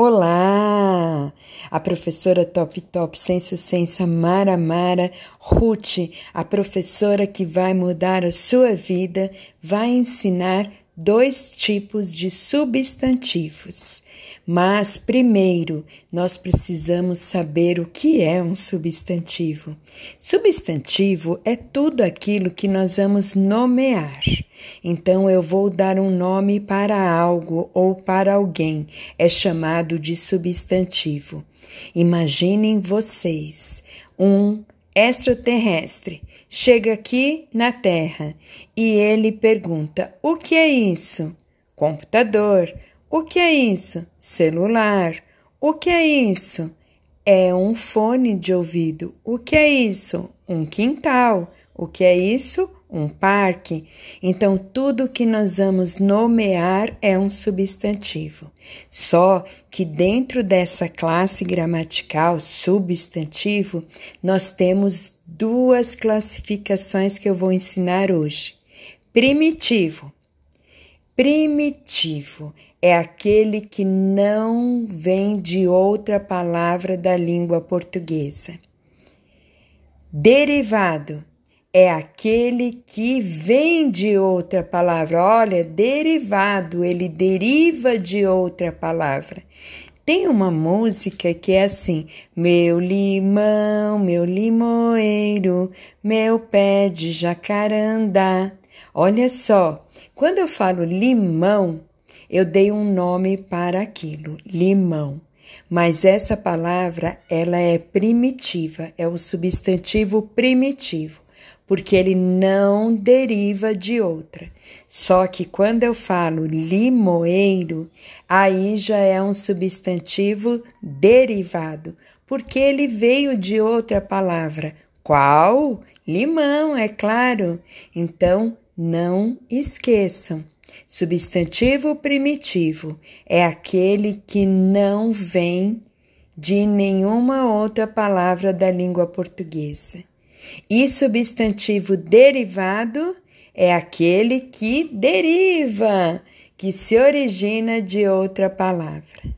Olá! A professora Top Top Sensa Sensa Mara Mara Ruth, a professora que vai mudar a sua vida, vai ensinar dois tipos de substantivos. Mas primeiro, nós precisamos saber o que é um substantivo. Substantivo é tudo aquilo que nós vamos nomear. Então eu vou dar um nome para algo ou para alguém, é chamado de substantivo. Imaginem vocês um extraterrestre chega aqui na Terra e ele pergunta: O que é isso? Computador. O que é isso? Celular. O que é isso? É um fone de ouvido. O que é isso? Um quintal. O que é isso? Um parque. Então, tudo que nós vamos nomear é um substantivo. Só que dentro dessa classe gramatical substantivo, nós temos duas classificações que eu vou ensinar hoje. Primitivo. Primitivo é aquele que não vem de outra palavra da língua portuguesa. Derivado é aquele que vem de outra palavra. Olha, derivado, ele deriva de outra palavra. Tem uma música que é assim: Meu limão, meu limoeiro, meu pé de jacarandá. Olha só, quando eu falo limão, eu dei um nome para aquilo, limão. Mas essa palavra, ela é primitiva, é o substantivo primitivo porque ele não deriva de outra. Só que quando eu falo limoeiro, aí já é um substantivo derivado, porque ele veio de outra palavra. Qual? Limão, é claro. Então, não esqueçam. Substantivo primitivo é aquele que não vem de nenhuma outra palavra da língua portuguesa. E substantivo derivado é aquele que deriva, que se origina de outra palavra.